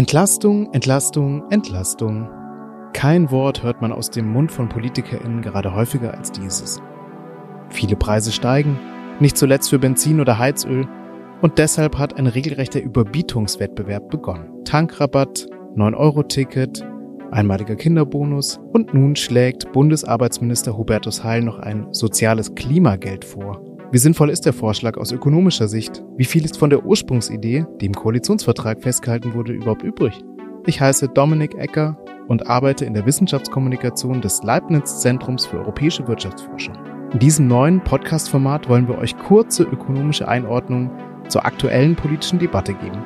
Entlastung, Entlastung, Entlastung. Kein Wort hört man aus dem Mund von PolitikerInnen gerade häufiger als dieses. Viele Preise steigen, nicht zuletzt für Benzin oder Heizöl, und deshalb hat ein regelrechter Überbietungswettbewerb begonnen. Tankrabatt, 9-Euro-Ticket, einmaliger Kinderbonus und nun schlägt Bundesarbeitsminister Hubertus Heil noch ein soziales Klimageld vor. Wie sinnvoll ist der Vorschlag aus ökonomischer Sicht? Wie viel ist von der Ursprungsidee, die im Koalitionsvertrag festgehalten wurde, überhaupt übrig? Ich heiße Dominik Ecker und arbeite in der Wissenschaftskommunikation des Leibniz Zentrums für europäische Wirtschaftsforschung. In diesem neuen Podcast-Format wollen wir euch kurze ökonomische Einordnungen zur aktuellen politischen Debatte geben.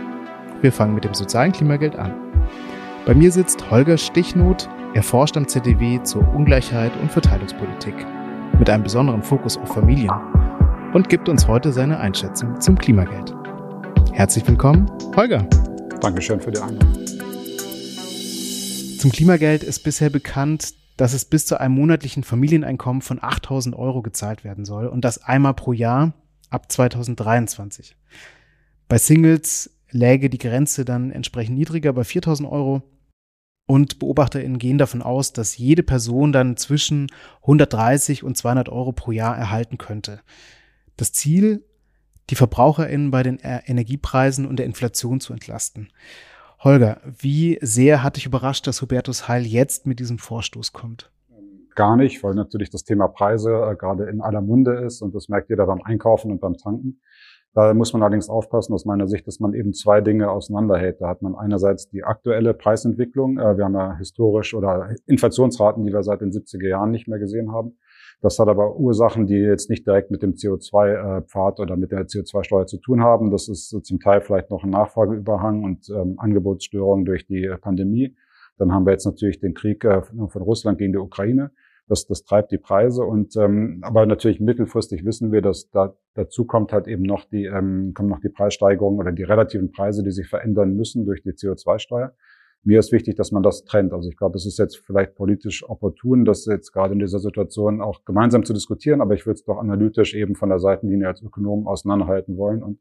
Wir fangen mit dem sozialen Klimageld an. Bei mir sitzt Holger Stichnot, er forscht am ZDW zur Ungleichheit und Verteilungspolitik mit einem besonderen Fokus auf Familien und gibt uns heute seine Einschätzung zum Klimageld. Herzlich willkommen, Holger. Dankeschön für die Einladung. Zum Klimageld ist bisher bekannt, dass es bis zu einem monatlichen Familieneinkommen von 8000 Euro gezahlt werden soll und das einmal pro Jahr ab 2023. Bei Singles läge die Grenze dann entsprechend niedriger bei 4000 Euro. Und BeobachterInnen gehen davon aus, dass jede Person dann zwischen 130 und 200 Euro pro Jahr erhalten könnte das Ziel, die VerbraucherInnen bei den Energiepreisen und der Inflation zu entlasten. Holger, wie sehr hat dich überrascht, dass Hubertus Heil jetzt mit diesem Vorstoß kommt? Gar nicht, weil natürlich das Thema Preise äh, gerade in aller Munde ist und das merkt jeder beim Einkaufen und beim Tanken. Da muss man allerdings aufpassen, aus meiner Sicht, dass man eben zwei Dinge auseinanderhält. Da hat man einerseits die aktuelle Preisentwicklung. Äh, wir haben ja historisch oder Inflationsraten, die wir seit den 70er Jahren nicht mehr gesehen haben. Das hat aber Ursachen, die jetzt nicht direkt mit dem CO2-Pfad oder mit der CO2-Steuer zu tun haben. Das ist zum Teil vielleicht noch ein Nachfrageüberhang und ähm, Angebotsstörungen durch die Pandemie. Dann haben wir jetzt natürlich den Krieg äh, von Russland gegen die Ukraine. Das, das treibt die Preise und ähm, aber natürlich mittelfristig wissen wir, dass da dazu kommt halt eben noch die ähm, kommen noch die Preissteigerungen oder die relativen Preise, die sich verändern müssen durch die CO2-Steuer mir ist wichtig, dass man das trennt. Also ich glaube, es ist jetzt vielleicht politisch opportun, das jetzt gerade in dieser Situation auch gemeinsam zu diskutieren, aber ich würde es doch analytisch eben von der Seitenlinie als Ökonom auseinanderhalten wollen und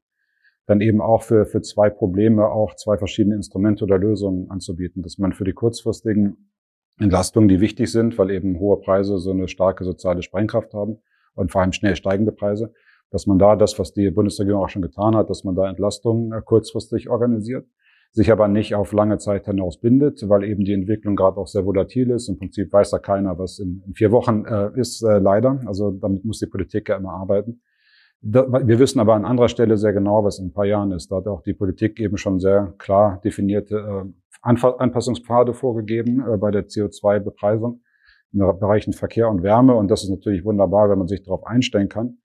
dann eben auch für, für zwei Probleme auch zwei verschiedene Instrumente oder Lösungen anzubieten, dass man für die kurzfristigen Entlastungen, die wichtig sind, weil eben hohe Preise so eine starke soziale Sprengkraft haben und vor allem schnell steigende Preise, dass man da das, was die Bundesregierung auch schon getan hat, dass man da Entlastungen äh, kurzfristig organisiert sich aber nicht auf lange Zeit hinaus bindet, weil eben die Entwicklung gerade auch sehr volatil ist. Im Prinzip weiß da keiner, was in, in vier Wochen äh, ist, äh, leider. Also damit muss die Politik ja immer arbeiten. Da, wir wissen aber an anderer Stelle sehr genau, was in ein paar Jahren ist. Da hat auch die Politik eben schon sehr klar definierte äh, Anpassungspfade vorgegeben äh, bei der CO2-Bepreisung in den Bereichen Verkehr und Wärme. Und das ist natürlich wunderbar, wenn man sich darauf einstellen kann.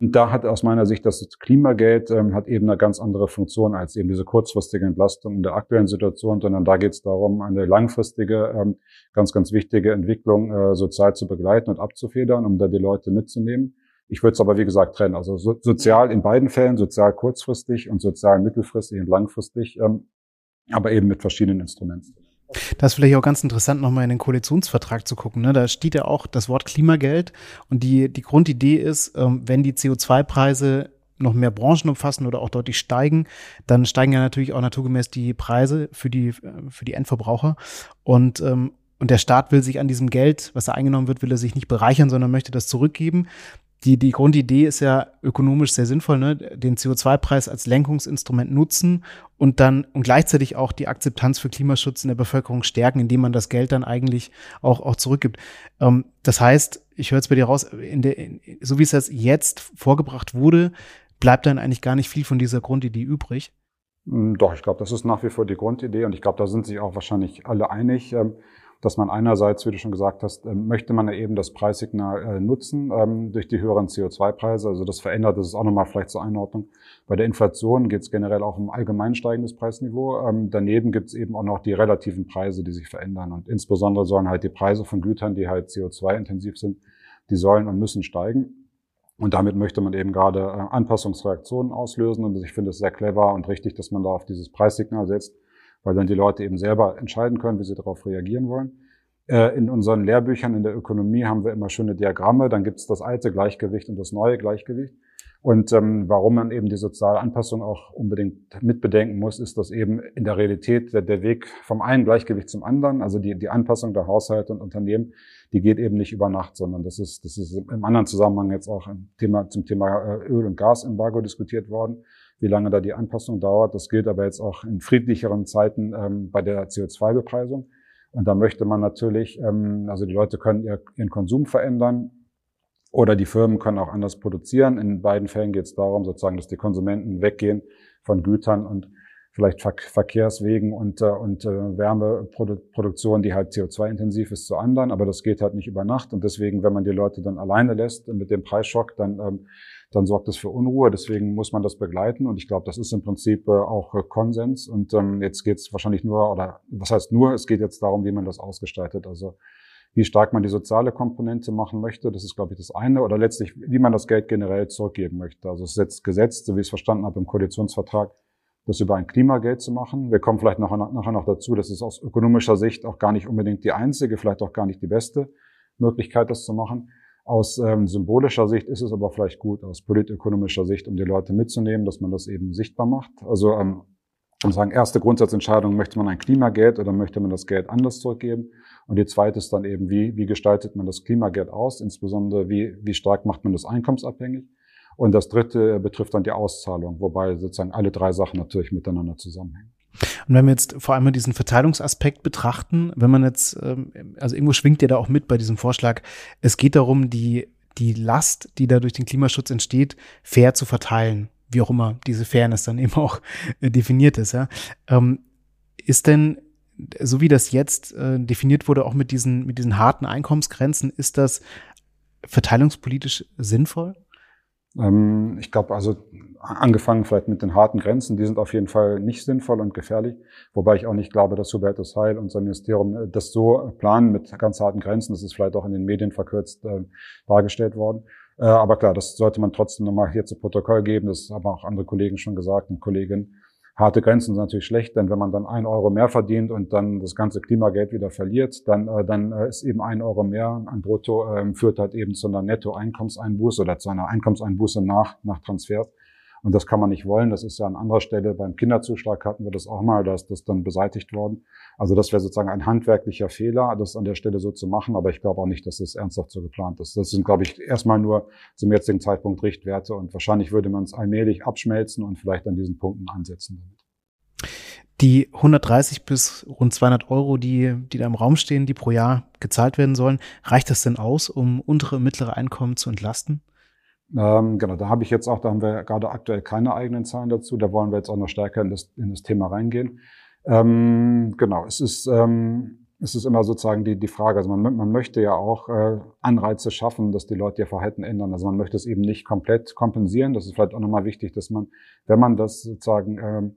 Und da hat aus meiner Sicht das Klimageld ähm, hat eben eine ganz andere Funktion als eben diese kurzfristige Entlastung in der aktuellen Situation, sondern da geht es darum, eine langfristige, ähm, ganz, ganz wichtige Entwicklung äh, sozial zu begleiten und abzufedern, um da die Leute mitzunehmen. Ich würde es aber, wie gesagt, trennen. Also so, sozial in beiden Fällen, sozial kurzfristig und sozial mittelfristig und langfristig, ähm, aber eben mit verschiedenen Instrumenten. Das ist vielleicht auch ganz interessant, nochmal in den Koalitionsvertrag zu gucken. Ne? Da steht ja auch das Wort Klimageld und die, die Grundidee ist, ähm, wenn die CO2-Preise noch mehr Branchen umfassen oder auch deutlich steigen, dann steigen ja natürlich auch naturgemäß die Preise für die, für die Endverbraucher. Und, ähm, und der Staat will sich an diesem Geld, was da eingenommen wird, will er sich nicht bereichern, sondern möchte das zurückgeben die, die Grundidee ist ja ökonomisch sehr sinnvoll, ne? den CO2-Preis als Lenkungsinstrument nutzen und dann und gleichzeitig auch die Akzeptanz für Klimaschutz in der Bevölkerung stärken, indem man das Geld dann eigentlich auch, auch zurückgibt. Ähm, das heißt, ich höre jetzt bei dir raus, in der, in, so wie es jetzt vorgebracht wurde, bleibt dann eigentlich gar nicht viel von dieser Grundidee übrig. Hm, doch, ich glaube, das ist nach wie vor die Grundidee und ich glaube, da sind sich auch wahrscheinlich alle einig. Ähm, dass man einerseits, wie du schon gesagt hast, ähm, möchte man eben das Preissignal äh, nutzen ähm, durch die höheren CO2-Preise. Also das verändert, das ist auch nochmal vielleicht zur Einordnung. Bei der Inflation geht es generell auch um allgemein steigendes Preisniveau. Ähm, daneben gibt es eben auch noch die relativen Preise, die sich verändern. Und insbesondere sollen halt die Preise von Gütern, die halt CO2-intensiv sind, die sollen und müssen steigen. Und damit möchte man eben gerade äh, Anpassungsreaktionen auslösen. Und ich finde es sehr clever und richtig, dass man da auf dieses Preissignal setzt weil dann die Leute eben selber entscheiden können, wie sie darauf reagieren wollen. Äh, in unseren Lehrbüchern in der Ökonomie haben wir immer schöne Diagramme, dann gibt es das alte Gleichgewicht und das neue Gleichgewicht. Und ähm, warum man eben die soziale Anpassung auch unbedingt mitbedenken muss, ist, dass eben in der Realität der, der Weg vom einen Gleichgewicht zum anderen, also die, die Anpassung der Haushalte und Unternehmen, die geht eben nicht über Nacht, sondern das ist, das ist im anderen Zusammenhang jetzt auch ein Thema, zum Thema äh, Öl- und Gasembargo diskutiert worden, wie lange da die Anpassung dauert. Das gilt aber jetzt auch in friedlicheren Zeiten ähm, bei der CO2-Bepreisung. Und da möchte man natürlich, ähm, also die Leute können ihr, ihren Konsum verändern, oder die Firmen können auch anders produzieren. In beiden Fällen geht es darum, sozusagen, dass die Konsumenten weggehen von Gütern und vielleicht Ver Verkehrswegen und, äh, und äh, Wärmeproduktion, die halt CO2-intensiv ist, zu anderen. Aber das geht halt nicht über Nacht. Und deswegen, wenn man die Leute dann alleine lässt mit dem Preisschock, dann, ähm, dann sorgt das für Unruhe. Deswegen muss man das begleiten. Und ich glaube, das ist im Prinzip äh, auch äh, Konsens. Und ähm, jetzt geht es wahrscheinlich nur, oder was heißt nur, es geht jetzt darum, wie man das ausgestaltet. Also wie stark man die soziale Komponente machen möchte. Das ist, glaube ich, das eine. Oder letztlich, wie man das Geld generell zurückgeben möchte. Also es ist jetzt gesetzt, so wie ich es verstanden habe, im Koalitionsvertrag, das über ein Klimageld zu machen. Wir kommen vielleicht nachher, noch dazu, dass es aus ökonomischer Sicht auch gar nicht unbedingt die einzige, vielleicht auch gar nicht die beste Möglichkeit, das zu machen. Aus ähm, symbolischer Sicht ist es aber vielleicht gut, aus politökonomischer Sicht, um die Leute mitzunehmen, dass man das eben sichtbar macht. Also ähm, und sagen, erste Grundsatzentscheidung, möchte man ein Klimageld oder möchte man das Geld anders zurückgeben? Und die zweite ist dann eben, wie, wie gestaltet man das Klimageld aus? Insbesondere, wie, wie stark macht man das einkommensabhängig? Und das dritte betrifft dann die Auszahlung, wobei sozusagen alle drei Sachen natürlich miteinander zusammenhängen. Und wenn wir jetzt vor allem diesen Verteilungsaspekt betrachten, wenn man jetzt, ähm, also irgendwo schwingt ja da auch mit bei diesem Vorschlag, es geht darum, die, die Last, die da durch den Klimaschutz entsteht, fair zu verteilen wie auch immer diese Fairness dann eben auch äh, definiert ist, ja. Ähm, ist denn, so wie das jetzt äh, definiert wurde, auch mit diesen, mit diesen harten Einkommensgrenzen, ist das verteilungspolitisch sinnvoll? Ähm, ich glaube, also angefangen vielleicht mit den harten Grenzen, die sind auf jeden Fall nicht sinnvoll und gefährlich, wobei ich auch nicht glaube, dass Hubertus Heil und sein Ministerium äh, das so planen mit ganz harten Grenzen. Das ist vielleicht auch in den Medien verkürzt äh, dargestellt worden. Äh, aber klar, das sollte man trotzdem nochmal hier zu Protokoll geben. Das haben auch andere Kollegen schon gesagt und Kolleginnen. Harte Grenzen sind natürlich schlecht, denn wenn man dann ein Euro mehr verdient und dann das ganze Klimageld wieder verliert, dann, äh, dann äh, ist eben ein Euro mehr an Brutto, ähm, führt halt eben zu einer Nettoeinkommenseinbuße oder zu einer Einkommenseinbuße nach, nach Transfers. Und das kann man nicht wollen. Das ist ja an anderer Stelle beim Kinderzuschlag hatten wir das auch mal, da ist das dann beseitigt worden. Also das wäre sozusagen ein handwerklicher Fehler, das an der Stelle so zu machen. Aber ich glaube auch nicht, dass das ernsthaft so geplant ist. Das sind, glaube ich, erstmal nur zum jetzigen Zeitpunkt Richtwerte und wahrscheinlich würde man es allmählich abschmelzen und vielleicht an diesen Punkten ansetzen. Die 130 bis rund 200 Euro, die, die da im Raum stehen, die pro Jahr gezahlt werden sollen, reicht das denn aus, um untere, mittlere Einkommen zu entlasten? Ähm, genau, da habe ich jetzt auch, da haben wir gerade aktuell keine eigenen Zahlen dazu. Da wollen wir jetzt auch noch stärker in das, in das Thema reingehen. Ähm, genau, es ist, ähm, es ist immer sozusagen die, die Frage, also man, man möchte ja auch äh, Anreize schaffen, dass die Leute ihr Verhalten ändern. Also man möchte es eben nicht komplett kompensieren. Das ist vielleicht auch nochmal wichtig, dass man, wenn man das sozusagen ähm,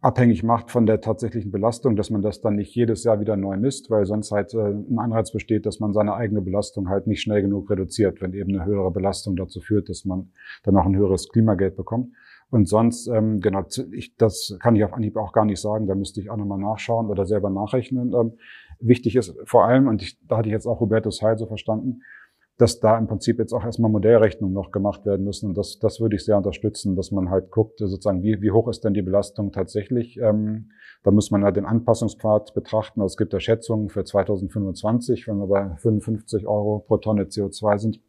abhängig macht von der tatsächlichen Belastung, dass man das dann nicht jedes Jahr wieder neu misst, weil sonst halt äh, ein Anreiz besteht, dass man seine eigene Belastung halt nicht schnell genug reduziert, wenn eben eine höhere Belastung dazu führt, dass man dann auch ein höheres Klimageld bekommt. Und sonst, ähm, genau, ich, das kann ich auf Anhieb auch gar nicht sagen, da müsste ich auch nochmal nachschauen oder selber nachrechnen. Ähm, wichtig ist vor allem, und ich, da hatte ich jetzt auch Hubertus Heil so verstanden, dass da im Prinzip jetzt auch erstmal Modellrechnungen noch gemacht werden müssen. Und das, das würde ich sehr unterstützen, dass man halt guckt, sozusagen, wie, wie hoch ist denn die Belastung tatsächlich. Ähm, da muss man ja den Anpassungspfad betrachten. Also es gibt ja Schätzungen für 2025, wenn wir bei 55 Euro pro Tonne CO2 sind.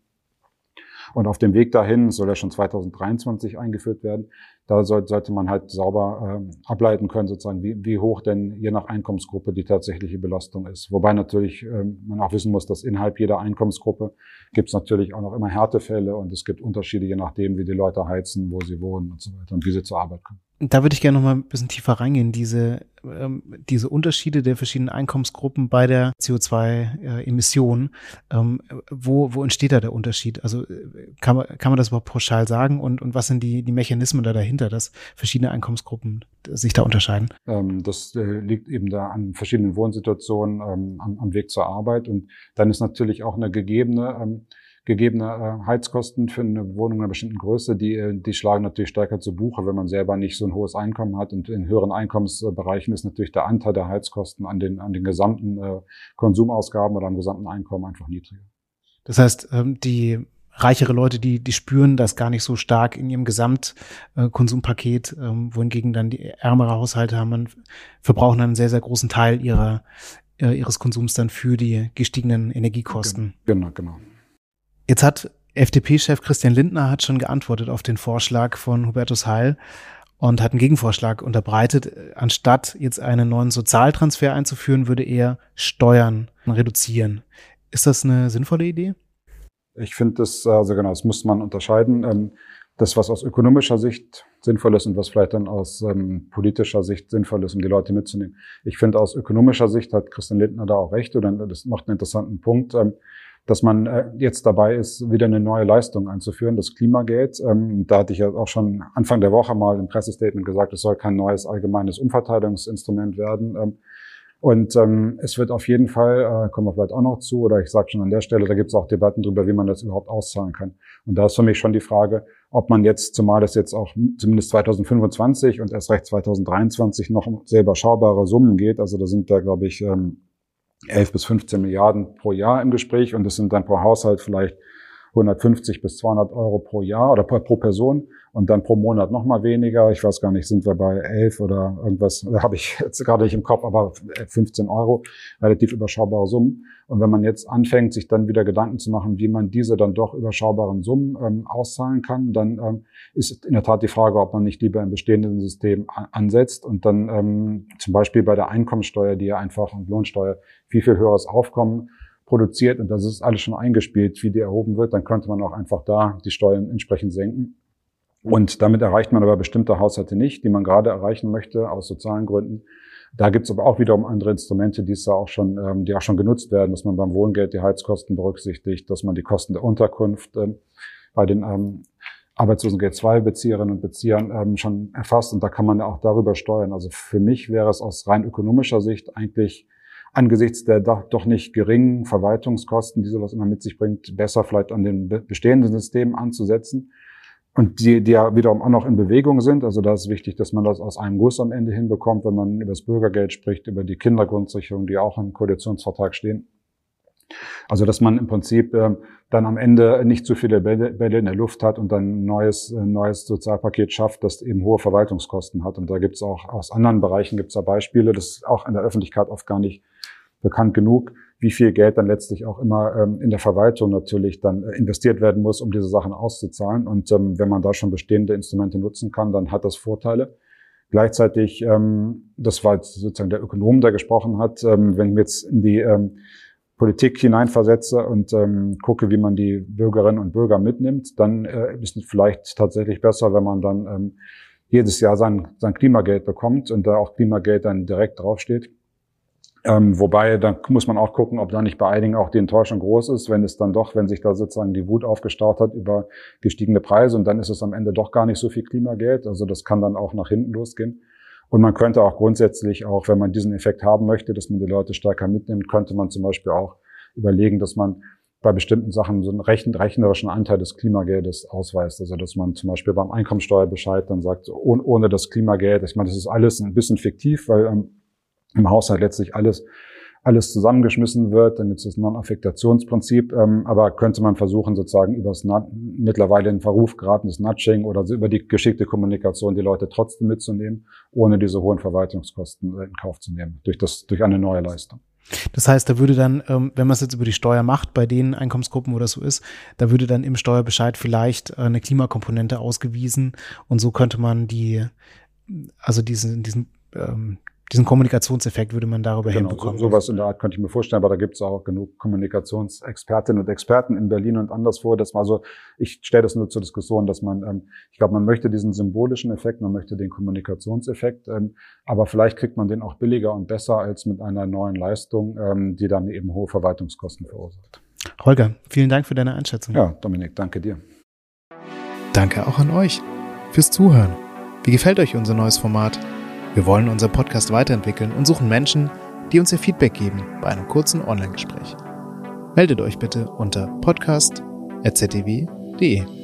Und auf dem Weg dahin soll er schon 2023 eingeführt werden. Da soll, sollte man halt sauber äh, ableiten können, sozusagen, wie, wie hoch denn je nach Einkommensgruppe die tatsächliche Belastung ist. Wobei natürlich äh, man auch wissen muss, dass innerhalb jeder Einkommensgruppe gibt es natürlich auch noch immer Härtefälle und es gibt Unterschiede, je nachdem, wie die Leute heizen, wo sie wohnen und so weiter und wie sie zur Arbeit kommen. Da würde ich gerne noch mal ein bisschen tiefer reingehen, diese, ähm, diese Unterschiede der verschiedenen Einkommensgruppen bei der CO2-Emission. Äh, ähm, wo, wo entsteht da der Unterschied? Also äh, kann man, kann man das überhaupt pauschal sagen? Und, und was sind die, die Mechanismen da dahinter, dass verschiedene Einkommensgruppen sich da unterscheiden? Ähm, das äh, liegt eben da an verschiedenen Wohnsituationen ähm, am, am, Weg zur Arbeit. Und dann ist natürlich auch eine gegebene ähm, gegebene äh, Heizkosten für eine Wohnung einer bestimmten Größe, die, äh, die schlagen natürlich stärker zu Buche, wenn man selber nicht so ein hohes Einkommen hat. Und in höheren Einkommensbereichen ist natürlich der Anteil der Heizkosten an den, an den gesamten äh, Konsumausgaben oder am gesamten Einkommen einfach niedriger. Das heißt, ähm, die reichere Leute, die, die spüren das gar nicht so stark in ihrem Gesamtkonsumpaket, äh, ähm, wohingegen dann die ärmere Haushalte haben, man, verbrauchen einen sehr, sehr großen Teil ihrer, ihres Konsums dann für die gestiegenen Energiekosten. Genau, genau. Jetzt hat FDP-Chef Christian Lindner hat schon geantwortet auf den Vorschlag von Hubertus Heil und hat einen Gegenvorschlag unterbreitet. Anstatt jetzt einen neuen Sozialtransfer einzuführen, würde er Steuern reduzieren. Ist das eine sinnvolle Idee? Ich finde das, also genau, das muss man unterscheiden. Ähm, das, was aus ökonomischer Sicht sinnvoll ist und was vielleicht dann aus ähm, politischer Sicht sinnvoll ist, um die Leute mitzunehmen. Ich finde, aus ökonomischer Sicht hat Christian Lindner da auch recht oder das macht einen interessanten Punkt, ähm, dass man äh, jetzt dabei ist, wieder eine neue Leistung einzuführen, das Klimageld. Ähm, da hatte ich ja auch schon Anfang der Woche mal im Pressestatement gesagt, es soll kein neues allgemeines Umverteilungsinstrument werden. Ähm, und ähm, es wird auf jeden Fall, äh, kommen wir vielleicht auch noch zu, oder ich sage schon an der Stelle, da gibt es auch Debatten darüber, wie man das überhaupt auszahlen kann. Und da ist für mich schon die Frage, ob man jetzt, zumal es jetzt auch zumindest 2025 und erst recht 2023 noch sehr überschaubare Summen geht, also da sind da, glaube ich, 11 bis 15 Milliarden pro Jahr im Gespräch und das sind dann pro Haushalt vielleicht 150 bis 200 Euro pro Jahr oder pro Person und dann pro Monat nochmal weniger. Ich weiß gar nicht, sind wir bei 11 oder irgendwas, habe ich jetzt gerade nicht im Kopf, aber 15 Euro, relativ überschaubare Summen. Und wenn man jetzt anfängt, sich dann wieder Gedanken zu machen, wie man diese dann doch überschaubaren Summen ähm, auszahlen kann, dann ähm, ist in der Tat die Frage, ob man nicht lieber im bestehenden System ansetzt und dann ähm, zum Beispiel bei der Einkommensteuer, die ja einfach und Lohnsteuer viel, viel höheres Aufkommen produziert und das ist alles schon eingespielt, wie die erhoben wird, dann könnte man auch einfach da die Steuern entsprechend senken. Und damit erreicht man aber bestimmte Haushalte nicht, die man gerade erreichen möchte aus sozialen Gründen. Da gibt es aber auch wiederum andere Instrumente, die, da auch schon, ähm, die auch schon genutzt werden, dass man beim Wohngeld die Heizkosten berücksichtigt, dass man die Kosten der Unterkunft ähm, bei den ähm, Arbeitslosengeld 2 Bezieherinnen und Beziehern ähm, schon erfasst und da kann man auch darüber steuern. Also für mich wäre es aus rein ökonomischer Sicht eigentlich angesichts der doch nicht geringen Verwaltungskosten, die sowas immer mit sich bringt, besser vielleicht an den bestehenden Systemen anzusetzen. Und die, die ja wiederum auch noch in Bewegung sind. Also da ist wichtig, dass man das aus einem Guss am Ende hinbekommt, wenn man über das Bürgergeld spricht, über die Kindergrundsicherung, die auch im Koalitionsvertrag stehen. Also dass man im Prinzip äh, dann am Ende nicht zu viele Bälle, in der Luft hat und dann ein neues, ein neues Sozialpaket schafft, das eben hohe Verwaltungskosten hat. Und da gibt es auch aus anderen Bereichen gibt es da Beispiele, das ist auch in der Öffentlichkeit oft gar nicht bekannt genug, wie viel Geld dann letztlich auch immer ähm, in der Verwaltung natürlich dann äh, investiert werden muss, um diese Sachen auszuzahlen. Und ähm, wenn man da schon bestehende Instrumente nutzen kann, dann hat das Vorteile. Gleichzeitig, ähm, das war jetzt sozusagen der Ökonom, der gesprochen hat, ähm, wenn wir jetzt in die ähm, Politik hineinversetze und ähm, gucke, wie man die Bürgerinnen und Bürger mitnimmt, dann äh, ist es vielleicht tatsächlich besser, wenn man dann ähm, jedes Jahr sein, sein Klimageld bekommt und da auch Klimageld dann direkt draufsteht. Ähm, wobei, da muss man auch gucken, ob da nicht bei einigen auch die Enttäuschung groß ist, wenn es dann doch, wenn sich da sozusagen die Wut aufgestaut hat über gestiegene Preise und dann ist es am Ende doch gar nicht so viel Klimageld. Also das kann dann auch nach hinten losgehen. Und man könnte auch grundsätzlich auch, wenn man diesen Effekt haben möchte, dass man die Leute stärker mitnimmt, könnte man zum Beispiel auch überlegen, dass man bei bestimmten Sachen so einen rechnerischen Anteil des Klimageldes ausweist. Also dass man zum Beispiel beim Einkommensteuerbescheid dann sagt, ohne das Klimageld, ich meine, das ist alles ein bisschen fiktiv, weil ähm, im Haushalt letztlich alles alles zusammengeschmissen wird, dann ist das Non-Affektationsprinzip, ähm, aber könnte man versuchen, sozusagen über das mittlerweile in Verruf geratenes Nudging oder über die geschickte Kommunikation die Leute trotzdem mitzunehmen, ohne diese hohen Verwaltungskosten in Kauf zu nehmen, durch, das, durch eine neue Leistung. Das heißt, da würde dann, ähm, wenn man es jetzt über die Steuer macht, bei den Einkommensgruppen, wo das so ist, da würde dann im Steuerbescheid vielleicht äh, eine Klimakomponente ausgewiesen und so könnte man die, also diesen, diesen ähm, diesen Kommunikationseffekt würde man darüber genau, hinbekommen. So, sowas in der Art könnte ich mir vorstellen, aber da gibt es auch genug Kommunikationsexpertinnen und Experten in Berlin und anderswo. Das war so, ich stelle das nur zur Diskussion, dass man, ähm, ich glaube, man möchte diesen symbolischen Effekt, man möchte den Kommunikationseffekt, ähm, aber vielleicht kriegt man den auch billiger und besser als mit einer neuen Leistung, ähm, die dann eben hohe Verwaltungskosten verursacht. Holger, vielen Dank für deine Einschätzung. Ja, Dominik, danke dir. Danke auch an euch fürs Zuhören. Wie gefällt euch unser neues Format? Wir wollen unseren Podcast weiterentwickeln und suchen Menschen, die uns ihr Feedback geben bei einem kurzen Online-Gespräch. Meldet euch bitte unter podcast.ztv.de.